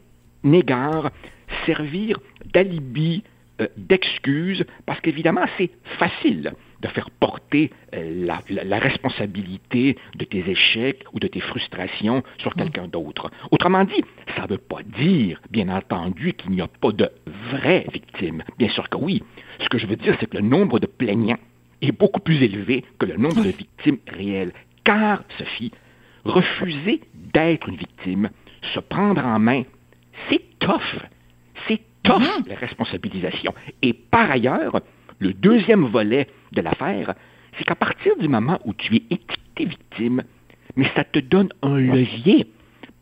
égard servir d'alibi, euh, d'excuse, parce qu'évidemment, c'est facile de faire porter euh, la, responsabilité de tes échecs ou de tes frustrations sur quelqu'un d'autre. Autrement dit, ça ne veut pas dire, bien entendu, qu'il n'y a pas de vraies victimes. Bien sûr que oui. Ce que je veux dire, c'est que le nombre de plaignants est beaucoup plus élevé que le nombre de victimes réelles. Car, Sophie, refuser d'être une victime, se prendre en main, c'est tough. C'est tough, mm-hmm. la responsabilisation. Et par ailleurs, le deuxième volet de l'affaire, c'est qu'à partir du moment où tu es étiqueté victime, mais ça te donne un levier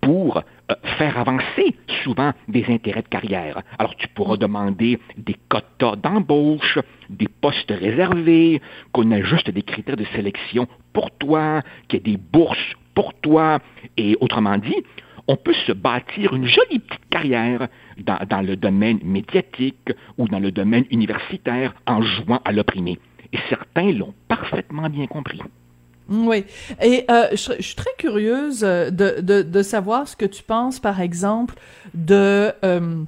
pour euh, faire avancer souvent des intérêts de carrière. Alors tu pourras demander des quotas d'embauche, des postes réservés, qu'on ajuste des critères de sélection pour toi, qu'il y ait des bourses pour toi, et autrement dit, on peut se bâtir une jolie petite carrière dans, le domaine médiatique ou dans le domaine universitaire en jouant à l'opprimé. Et certains l'ont parfaitement bien compris. Oui. Et euh, je, suis très curieuse de, de, savoir ce que tu penses, par exemple, de euh,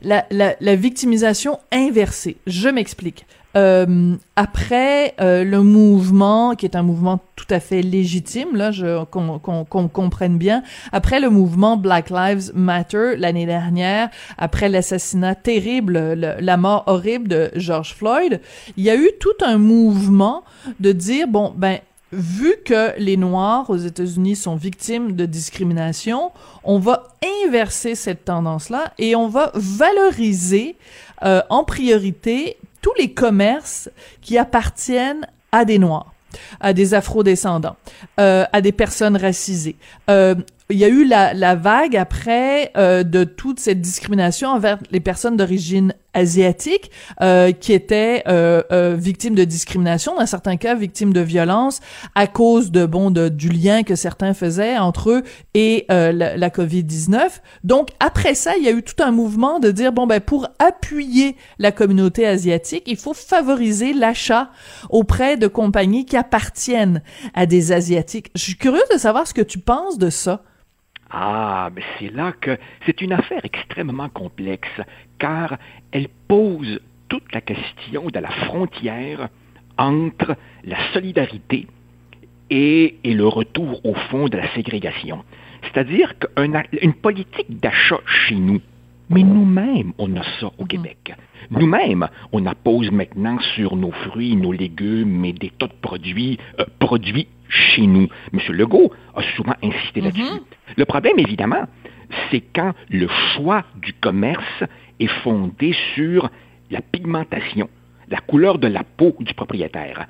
la, victimisation inversée. Je m'explique. Euh, après euh, le mouvement, qui est un mouvement tout à fait légitime, là, qu'on comprenne bien, après le mouvement Black Lives Matter l'année dernière, après l'assassinat terrible, la mort horrible de George Floyd, il y a eu tout un mouvement de dire, bon, ben, vu que les Noirs aux États-Unis sont victimes de discrimination, on va inverser cette tendance-là et on va valoriser euh, en priorité tous les commerces qui appartiennent à des Noirs à des afro-descendants, euh, à des personnes racisées. Euh, il y a eu la, vague après euh, de toute cette discrimination envers les personnes d'origine asiatique euh, qui étaient euh, victimes de discrimination, dans certains cas victimes de violence à cause de bon de, du lien que certains faisaient entre eux et la, la COVID-19. Donc après ça, il y a eu tout un mouvement de dire bon ben pour appuyer la communauté asiatique, il faut favoriser l'achat auprès de compagnies qui appartiennent à des asiatiques. Je suis curieuse de savoir ce que tu penses de ça. Ah, mais c'est là que c'est une affaire extrêmement complexe, car elle pose toute la question de la frontière entre la solidarité et, et le retour au fond de la ségrégation. C'est-à-dire qu'une politique d'achat chez nous, mais nous-mêmes, on a ça au Québec. Nous-mêmes, on appose maintenant sur nos fruits, nos légumes et des tas de produits, euh, produits chez nous. M. Legault a souvent insisté là-dessus. Le problème, évidemment, c'est quand le choix du commerce est fondé sur la pigmentation, la couleur de la peau du propriétaire.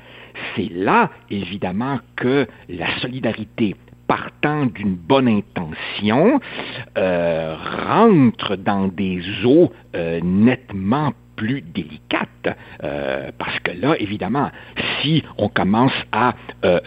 C'est là, évidemment, que la solidarité partant d'une bonne intention, euh, rentre dans des eaux euh, nettement plus délicate, euh, parce que là, évidemment, si on commence à euh,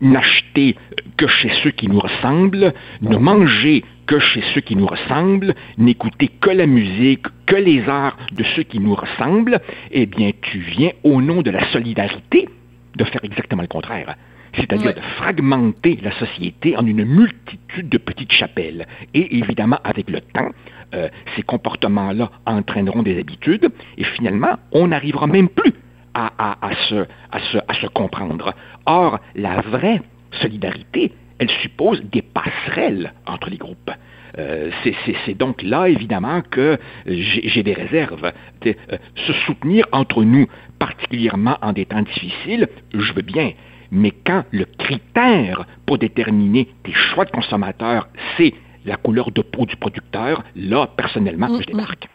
n'acheter que chez ceux qui nous ressemblent, ne manger que chez ceux qui nous ressemblent, n'écouter que la musique, que les arts de ceux qui nous ressemblent, eh bien, tu viens au nom de la solidarité de faire exactement le contraire. C'est-à-dire de fragmenter la société en une multitude de petites chapelles. Et évidemment, avec le temps, euh, ces comportements-là entraîneront des habitudes, et finalement, on n'arrivera même plus à, se, comprendre. Or, la vraie solidarité, elle suppose des passerelles entre les groupes. Euh, c'est donc là, évidemment, que j'ai des réserves. Euh, se soutenir entre nous, particulièrement en des temps difficiles, je veux bien. Mais quand le critère pour déterminer tes choix de consommateur, c'est la couleur de peau du producteur, là, personnellement, je démarque.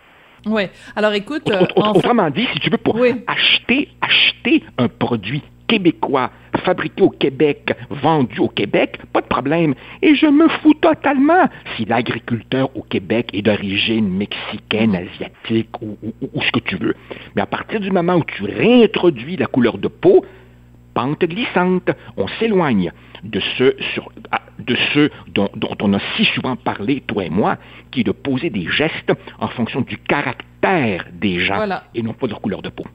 Oui. Alors, écoute. Euh, autrement dit, si tu veux, pour acheter, acheter un produit québécois, fabriqué au Québec, vendu au Québec, pas de problème. Et je me fous totalement si l'agriculteur au Québec est d'origine mexicaine, asiatique ou, ou, ce que tu veux. Mais à partir du moment où tu réintroduis la couleur de peau, pente glissante, on s'éloigne de ce, sur, ah, de ceux dont, dont, on a si souvent parlé, toi et moi, qui est de poser des gestes en fonction du caractère des gens et non pas de leur couleur de peau.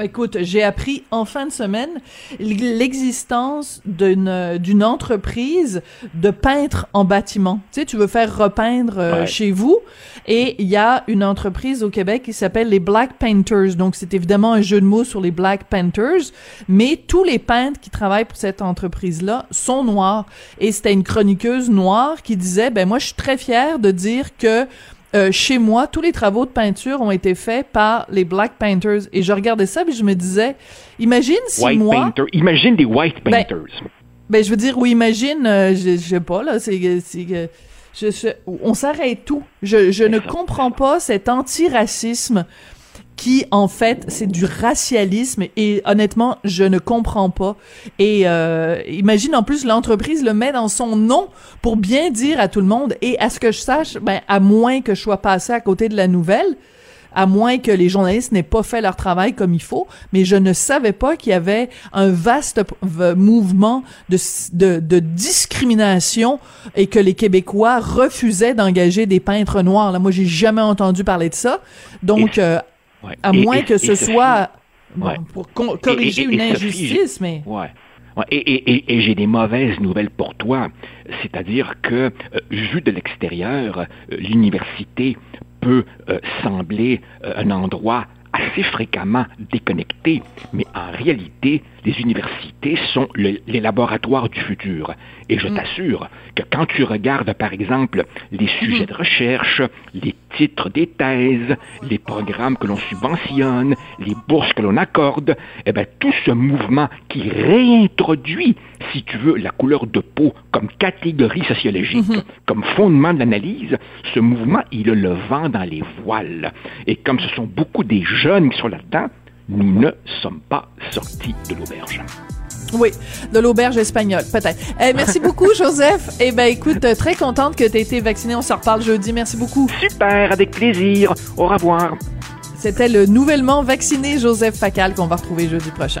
Écoute, j'ai appris en fin de semaine l'existence d'une d'une entreprise de peintres en bâtiment. Tu sais, tu veux faire repeindre euh, chez vous et il y a une entreprise au Québec qui s'appelle les Black Painters. Donc c'est évidemment un jeu de mots sur les Black Painters, mais tous les peintres qui travaillent pour cette entreprise-là sont noirs et c'était une chroniqueuse noire qui disait ben moi je suis très fière de dire que euh, chez moi, tous les travaux de peinture ont été faits par les Black Painters. Et je regardais ça, et je me disais, imagine si white moi... Imagine des White ben, Painters. Ben, je veux dire, oui, imagine, euh, je, je, sais pas, là, c'est... Je, on s'arrête tout. Je, je ne comprends pas cet antiracisme qui en fait c'est du racialisme et honnêtement je ne comprends pas et euh, imagine en plus l'entreprise le met dans son nom pour bien dire à tout le monde et à ce que je sache ben à moins que je sois passé à côté de la nouvelle à moins que les journalistes n'aient pas fait leur travail comme il faut, mais je ne savais pas qu'il y avait un vaste mouvement de, de, de, discrimination et que les Québécois refusaient d'engager des peintres noirs. Là, moi, j'ai jamais entendu parler de ça. Donc, euh, à moins que ce soit pour corriger une injustice, mais... Et, j'ai des mauvaises nouvelles pour toi. C'est-à-dire que, euh, vu de l'extérieur, euh, l'université peut euh, sembler un endroit assez fréquemment déconnectés, mais en réalité, les universités sont les laboratoires du futur. Et je mm. t'assure que quand tu regardes, par exemple, les sujets mm-hmm. de recherche, les titres des thèses, les programmes que l'on subventionne, les bourses que l'on accorde, eh bien, tout ce mouvement qui réintroduit, si tu veux, la couleur de peau comme catégorie sociologique, mm-hmm. comme fondement de l'analyse, ce mouvement, il a le vent dans les voiles. Et comme ce sont beaucoup des jeunes qui sont là-dedans, nous ne sommes pas sortis de l'auberge. Oui, de l'auberge espagnole, peut-être. Eh, merci beaucoup, Joseph. Eh ben, écoute, très contente que tu aies été vacciné. On se reparle jeudi. Merci beaucoup. Super, avec plaisir. Au revoir. C'était le nouvellement vacciné Joseph Facal qu'on va retrouver jeudi prochain.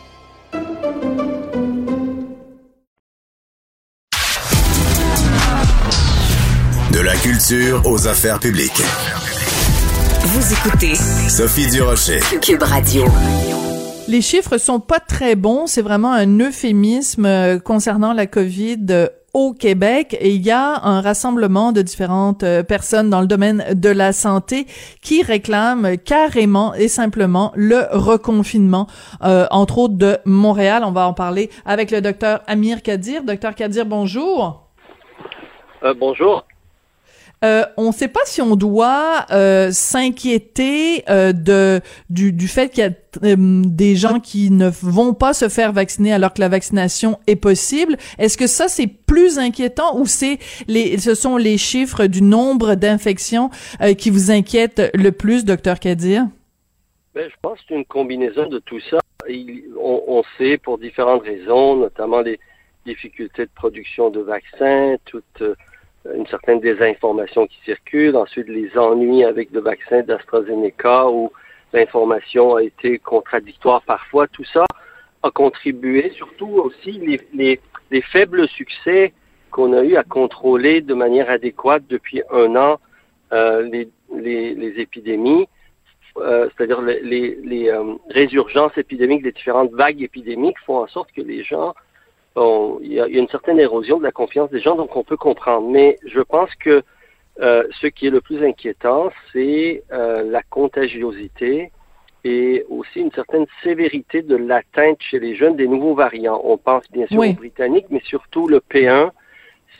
Culture aux affaires publiques. Vous écoutez Sophie Durocher. Cube Radio. Les chiffres sont pas très bons. C'est vraiment un euphémisme euh, concernant la COVID euh, au Québec et il y a un rassemblement de différentes euh, personnes dans le domaine de la santé qui réclament carrément et simplement le reconfinement, entre autres de Montréal. On va en parler avec le docteur Amir Kadir. Docteur Kadir, bonjour. bonjour. Euh, on ne sait pas si on doit euh, s'inquiéter euh, de du, du fait qu'il y a des gens qui ne vont pas se faire vacciner alors que la vaccination est possible. Est-ce que ça c'est plus inquiétant ou c'est les ce sont les chiffres du nombre d'infections qui vous inquiètent le plus, docteur Kadir? Ben, je pense que c'est une combinaison de tout ça. on, on, sait pour différentes raisons, notamment les difficultés de production de vaccins, toute une certaine désinformation qui circule, ensuite les ennuis avec le vaccin d'AstraZeneca où l'information a été contradictoire parfois. Tout ça a contribué, surtout aussi les, les, les faibles succès qu'on a eu à contrôler de manière adéquate depuis un an euh, les, épidémies, euh, c'est-à-dire les, euh, résurgences épidémiques, les différentes vagues épidémiques font en sorte que les gens il y, a, une certaine érosion de la confiance des gens, donc on peut comprendre. Mais je pense que euh, ce qui est le plus inquiétant, c'est euh, la contagiosité et aussi une certaine sévérité de l'atteinte chez les jeunes des nouveaux variants. On pense bien sûr aux Britanniques, mais surtout le P1.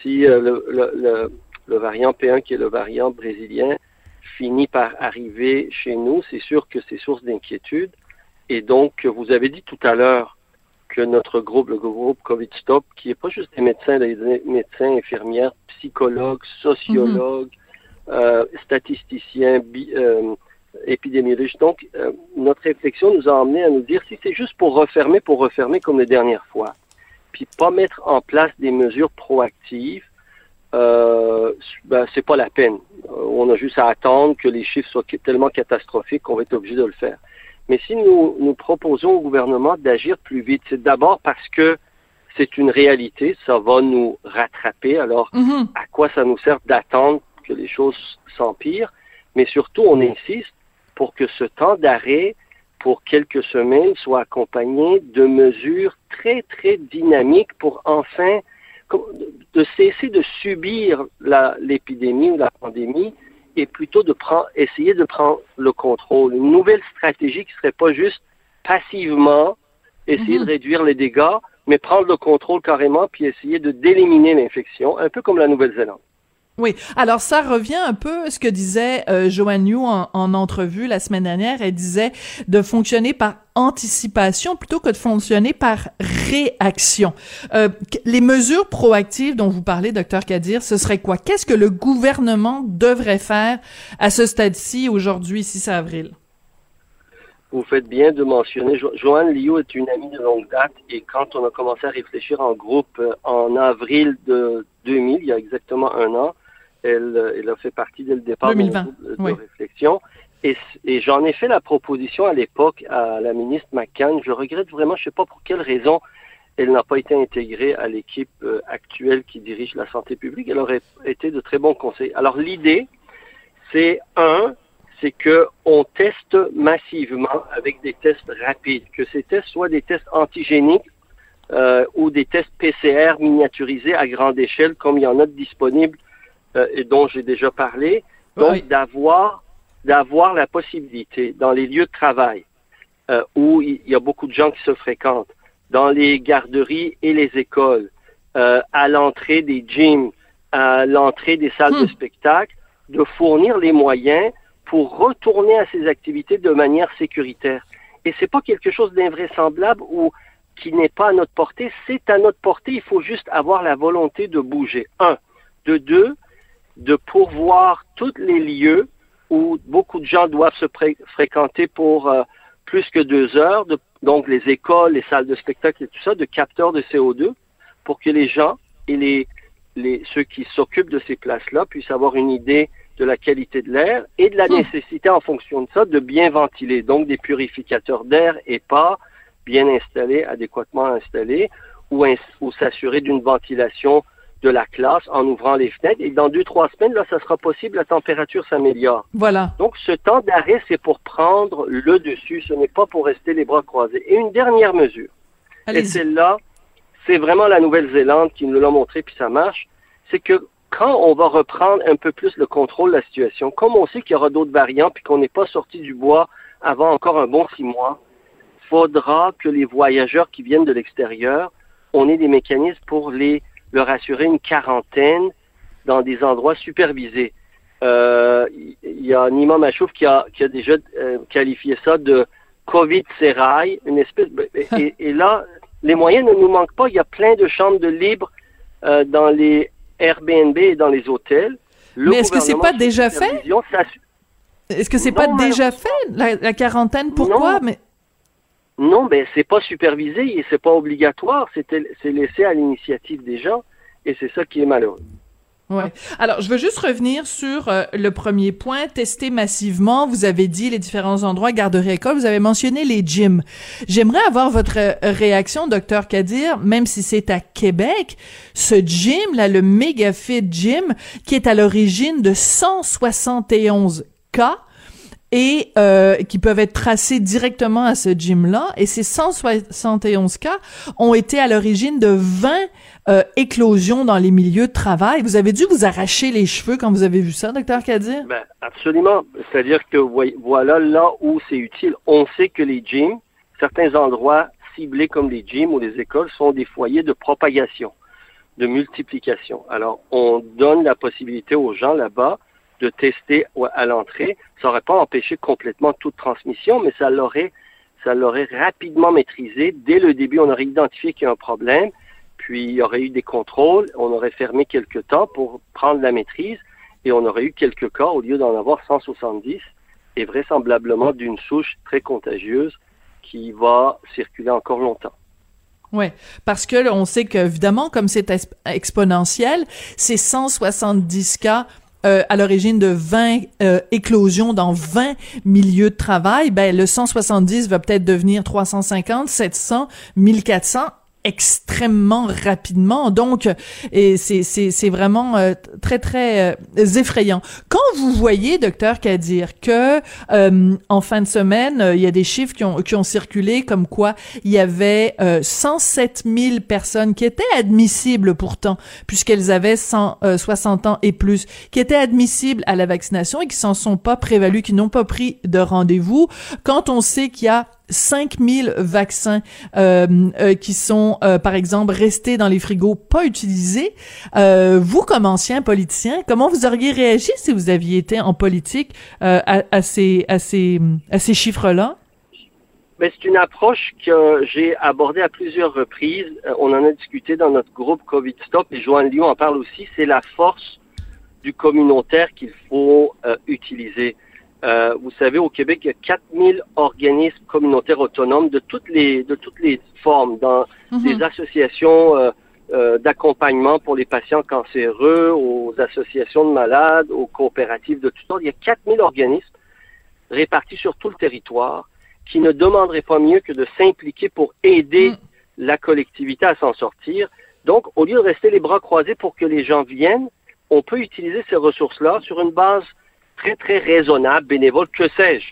Si euh, le, le, le, variant P1, qui est le variant brésilien, finit par arriver chez nous, c'est sûr que c'est source d'inquiétude. Et donc, vous avez dit tout à l'heure, que notre groupe, le groupe COVID Stop, qui n'est pas juste des médecins, des médecins, infirmières, psychologues, sociologues, mhm. euh, statisticiens, euh, épidémiologistes. Donc, euh, notre réflexion nous a amené à nous dire si c'est juste pour refermer, pour refermer comme les dernières fois, puis pas mettre en place des mesures proactives, ben, c'est pas la peine. on a juste à attendre que les chiffres soient tellement catastrophiques qu'on va être obligé de le faire. Mais si nous, nous proposons au gouvernement d'agir plus vite, c'est d'abord parce que c'est une réalité, ça va nous rattraper. Alors, mhm. à quoi ça nous sert d'attendre que les choses s'empirent? Mais surtout, on insiste pour que ce temps d'arrêt pour quelques semaines soit accompagné de mesures très, très dynamiques pour enfin de cesser de subir l'épidémie ou la pandémie et plutôt de prendre, essayer de prendre le contrôle. Une nouvelle stratégie qui serait pas juste passivement essayer de mhm. réduire les dégâts, mais prendre le contrôle carrément puis essayer de d'éliminer l'infection, un peu comme la Nouvelle-Zélande. Oui. Alors ça revient un peu à ce que disait euh, Joanne en, en, entrevue la semaine dernière. Elle disait de fonctionner par anticipation plutôt que de fonctionner par réaction. Euh, les mesures proactives dont vous parlez, docteur Kadir, ce serait quoi? Qu'est-ce que le gouvernement devrait faire à ce stade-ci aujourd'hui, 6 avril? Vous faites bien de mentionner, jo Joanne Liu est une amie de longue date et quand on a commencé à réfléchir en groupe euh, en avril de 2000, il y a exactement un an, elle, elle a fait partie dès le départ de, de réflexion. Et, et j'en ai fait la proposition à l'époque à la ministre McCann. Je regrette vraiment, je ne sais pas pour quelle raison, elle n'a pas été intégrée à l'équipe euh, actuelle qui dirige la santé publique. Elle aurait été de très bons conseils. Alors l'idée, c'est un, c'est que on teste massivement avec des tests rapides, que ces tests soient des tests antigéniques euh, ou des tests PCR miniaturisés à grande échelle, comme il y en a disponibles euh, et dont j'ai déjà parlé. Donc, d'avoir d'avoir la possibilité dans les lieux de travail euh, où il y a beaucoup de gens qui se fréquentent, dans les garderies et les écoles, euh, à l'entrée des gyms, à l'entrée des salles de hmm. spectacle, de fournir les moyens pour retourner à ces activités de manière sécuritaire. Et c'est pas quelque chose d'invraisemblable ou qui n'est pas à notre portée, c'est à notre portée, il faut juste avoir la volonté de bouger. Un. De deux, de pourvoir tous les lieux où beaucoup de gens doivent se fréquenter pour euh, plus que deux heures, donc les écoles, les salles de spectacle et tout ça, de capteurs de CO2 pour que les gens et les, les ceux qui s'occupent de ces places-là puissent avoir une idée de la qualité de l'air et de la hmm. nécessité en fonction de ça de bien ventiler, donc des purificateurs d'air et pas bien installés, adéquatement installés, ou, ou s'assurer d'une ventilation de la classe en ouvrant les fenêtres. Et dans deux, trois semaines, là, ça sera possible, la température s'améliore. Voilà. Donc, ce temps d'arrêt, c'est pour prendre le dessus. Ce n'est pas pour rester les bras croisés. Et une dernière mesure. Et celle-là, c'est vraiment la Nouvelle-Zélande qui nous l'a montré, puis ça marche. C'est que quand on va reprendre un peu plus le contrôle de la situation, comme on sait qu'il y aura d'autres variants, puis qu'on n'est pas sorti du bois avant encore un bon six mois, faudra que les voyageurs qui viennent de l'extérieur, on ait des mécanismes pour les leur assurer une quarantaine dans des endroits supervisés. Euh, il y a Nima Machouf qui a, qui a déjà euh, qualifié ça de Covid sérail, une espèce. et, et, là, les moyens ne nous manquent pas. Il y a plein de chambres de libre euh, dans les Airbnb et dans les hôtels. Mais est-ce que c'est pas déjà fait? Est-ce que c'est pas déjà fait la, quarantaine? Pourquoi? Mais non, ben c'est pas supervisé et c'est pas obligatoire. C'est laissé à l'initiative des gens et c'est ça qui est malheureux. Ouais. Alors, je veux juste revenir sur euh, le premier point, tester massivement. Vous avez dit les différents endroits, garderie école, vous avez mentionné les gyms. J'aimerais avoir votre euh, réaction, docteur Kadir, même si c'est à Québec, ce gym, là, le Megafit Gym, qui est à l'origine de 171 cas, et euh, qui peuvent être tracés directement à ce gym-là. Et ces 171 cas ont été à l'origine de 20 euh, éclosions dans les milieux de travail. Vous avez dû vous arracher les cheveux quand vous avez vu ça, docteur Kadir? Ben, absolument. C'est-à-dire que voilà là où c'est utile. On sait que les gyms, certains endroits ciblés comme les gyms ou les écoles sont des foyers de propagation, de multiplication. Alors, on donne la possibilité aux gens là-bas de tester à l'entrée. Ça n'aurait pas empêché complètement toute transmission, mais ça l'aurait, ça l'aurait rapidement maîtrisé. Dès le début, on aurait identifié qu'il y a un problème, puis il y aurait eu des contrôles, on aurait fermé quelques temps pour prendre la maîtrise, et on aurait eu quelques cas au lieu d'en avoir 170, et vraisemblablement d'une souche très contagieuse qui va circuler encore longtemps. Oui, parce que on sait qu'évidemment, comme c'est exponentiel, c'est 170 cas euh, à l'origine de 20 euh, éclosions dans 20 milieux de travail, ben le 170 va peut-être devenir 350, 700, 1400 extrêmement rapidement. Donc, et c'est, c'est, c'est vraiment euh, très, très euh, effrayant. Quand vous voyez, docteur Kadir, que euh, en fin de semaine, il y a des chiffres qui ont, qui ont circulé comme quoi il y avait 107 000 personnes qui étaient admissibles pourtant, puisqu'elles avaient 160 ans et plus, qui étaient admissibles à la vaccination et qui s'en sont pas prévalues, qui n'ont pas pris de rendez-vous. Quand on sait qu'il y a 5000 vaccins euh, euh, qui sont, euh, par exemple, restés dans les frigos, pas utilisés. vous, comme ancien politicien, comment vous auriez réagi si vous aviez été en politique à, à, ces, à ces, à ces chiffres-là? Ben, c'est une approche que j'ai abordée à plusieurs reprises. On en a discuté dans notre groupe COVID Stop et Joanne Lyon en parle aussi. C'est la force du communautaire qu'il faut utiliser. Euh, vous savez, au Québec, il y a 4000 organismes communautaires autonomes de toutes les, de toutes les formes, dans mhm. des associations euh, euh, d'accompagnement pour les patients cancéreux, aux associations de malades, aux coopératives de tout sortes. Il y a 4000 organismes répartis sur tout le territoire qui ne demanderaient pas mieux que de s'impliquer pour aider mhm. la collectivité à s'en sortir. Donc, au lieu de rester les bras croisés pour que les gens viennent, on peut utiliser ces ressources-là sur une base très, très raisonnable, bénévole, que sais-je,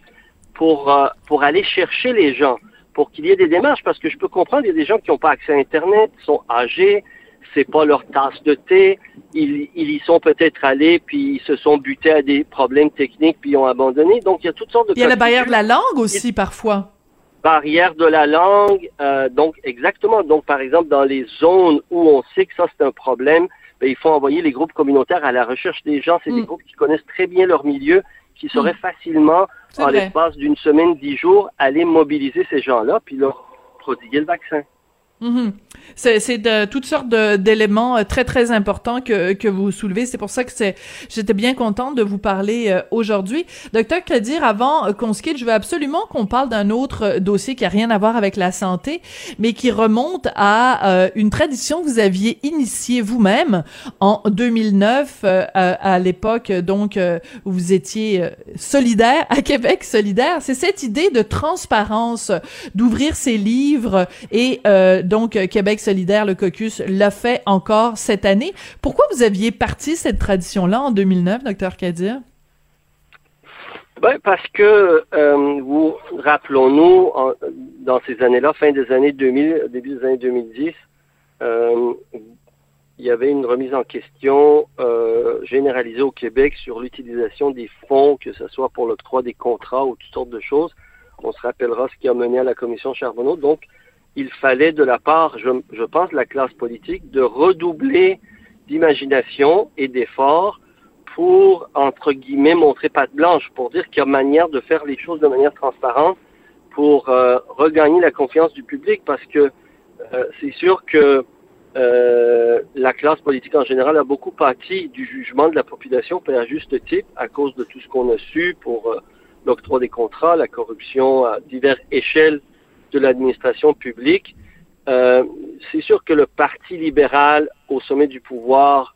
pour, euh, pour aller chercher les gens, pour qu'il y ait des démarches, parce que je peux comprendre, il y a des gens qui n'ont pas accès à Internet, sont âgés, c'est pas leur tasse de thé, ils, ils y sont peut-être allés, puis ils se sont butés à des problèmes techniques, puis ils ont abandonné. Donc, il y a toutes sortes de... Il y a la barrière de la langue aussi, parfois. Barrière de la langue, euh, donc exactement. Donc, par exemple, dans les zones où on sait que ça, c'est un problème, ben, il faut envoyer les groupes communautaires à la recherche des gens. C'est des mm. groupes qui connaissent très bien leur milieu, qui sauraient mm. facilement, en l'espace d'une semaine, dix jours, aller mobiliser ces gens-là, puis leur prodiguer le vaccin. Mm-hmm. C'est de toutes sortes d'éléments euh, très très importants que, que vous soulevez. C'est pour ça que c'est j'étais bien contente de vous parler euh, aujourd'hui. Docteur Crédir, avant euh, qu'on se quitte, je veux absolument qu'on parle d'un autre dossier qui a rien à voir avec la santé, mais qui remonte à une tradition que vous aviez initiée vous-même en 2009 à, l'époque donc où vous étiez solidaire à Québec solidaire. C'est cette idée de transparence, d'ouvrir ses livres et donc Québec solidaire, le caucus, l'a fait encore cette année. Pourquoi vous aviez parti cette tradition-là en 2009, docteur Kadir? Ben, parce que, euh, rappelons-nous, dans ces années-là, fin des années 2000, début des années 2010, euh, il y avait une remise en question euh, généralisée au Québec sur l'utilisation des fonds, que ce soit pour l'octroi des contrats ou toutes sortes de choses. On se rappellera ce qui a mené à la commission Charbonneau. Donc, il fallait de la part, je, pense, de la classe politique, de redoubler d'imagination et d'efforts pour, entre guillemets, montrer patte blanche, pour dire qu'il y a manière de faire les choses de manière transparente pour euh, regagner la confiance du public, parce que euh, c'est sûr que euh, la classe politique en général a beaucoup pâti du jugement de la population, à juste type, à cause de tout ce qu'on a su pour l'octroi des contrats, la corruption à diverses échelles de l'administration publique. Euh, c'est sûr que le Parti libéral au sommet du pouvoir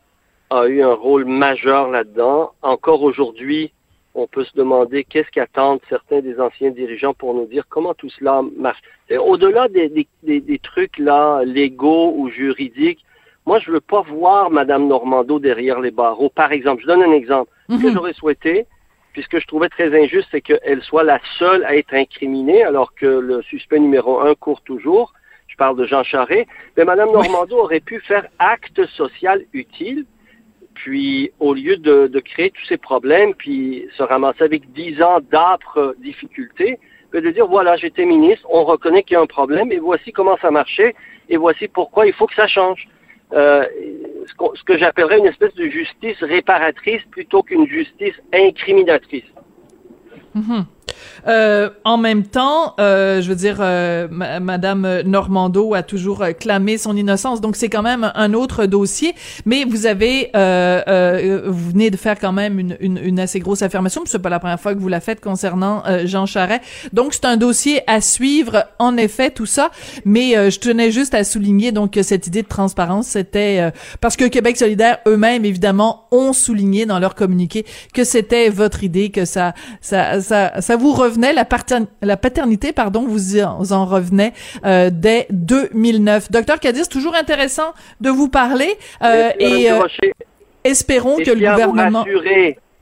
a eu un rôle majeur là-dedans. Encore aujourd'hui, on peut se demander qu'est-ce qu'attendent certains des anciens dirigeants pour nous dire comment tout cela marche. Au-delà des, des, trucs là légaux ou juridiques, moi je veux pas voir Madame Normando derrière les barreaux. Par exemple, je donne un exemple. Ce que mhm. j'aurais souhaité, puisque je trouvais très injuste, c'est qu'elle soit la seule à être incriminée, alors que le suspect numéro un court toujours. Je parle de Jean Charest. Mais Mme Normando aurait pu faire acte social utile, puis au lieu de, créer tous ces problèmes, puis se ramasser avec dix ans d'âpres difficultés, de dire, voilà, j'étais ministre, on reconnaît qu'il y a un problème, et voici comment ça marchait, et voici pourquoi il faut que ça change. Euh, ce que j'appellerais une espèce de justice réparatrice plutôt qu'une justice incriminatrice. Mhm. Euh, en même temps, euh, je veux dire, euh, Madame Normando a toujours euh, clamé son innocence, donc c'est quand même un autre dossier. Mais vous avez, euh, vous venez de faire quand même une, une, une assez grosse affirmation. C'est pas la première fois que vous la faites concernant Jean Charest. Donc c'est un dossier à suivre, en effet, tout ça. Mais je tenais juste à souligner donc que cette idée de transparence, c'était parce que Québec solidaire eux-mêmes évidemment ont souligné dans leur communiqué que c'était votre idée, que ça, ça, ça, ça vous revenait, la, la paternité, pardon, vous en revenait euh, dès 2009. Docteur Cadiz, toujours intéressant de vous parler euh, et euh, espérons que le gouvernement...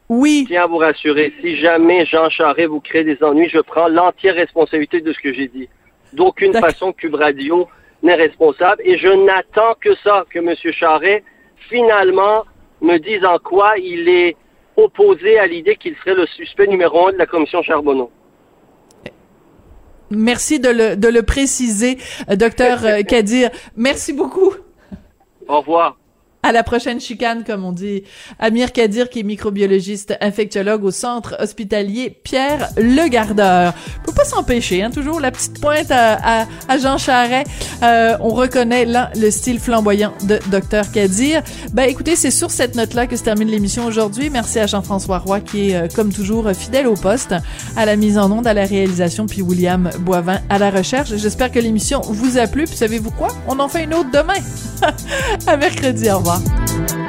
Oui. Je tiens à vous rassurer. Si jamais Jean Charest vous crée des ennuis, je prends l'entière responsabilité de ce que j'ai dit. D'aucune façon, Cube Radio n'est responsable. Et je n'attends que ça, que M. Charest, finalement, me dise en quoi il est opposé à l'idée qu'il serait le suspect numéro un de la commission Charbonneau. Merci de le, de le préciser, euh, docteur euh, Kadir. Merci beaucoup. Au revoir à la prochaine chicane, comme on dit. Amir Kadir, qui est microbiologiste infectiologue au centre hospitalier Pierre Le Gardeur. Peut pas s'empêcher, hein, toujours la petite pointe à, à, Jean Charret. Euh, on reconnaît là le style flamboyant de Docteur Kadir. Ben écoutez, c'est sur cette note-là que se termine l'émission aujourd'hui. Merci à Jean-François Roy, qui est euh, comme toujours fidèle au poste, à la mise en onde, à la réalisation, puis William Boivin à la recherche. J'espère que l'émission vous a plu. Puis savez-vous quoi? On en fait une autre demain. à mercredi. Au revoir. 아!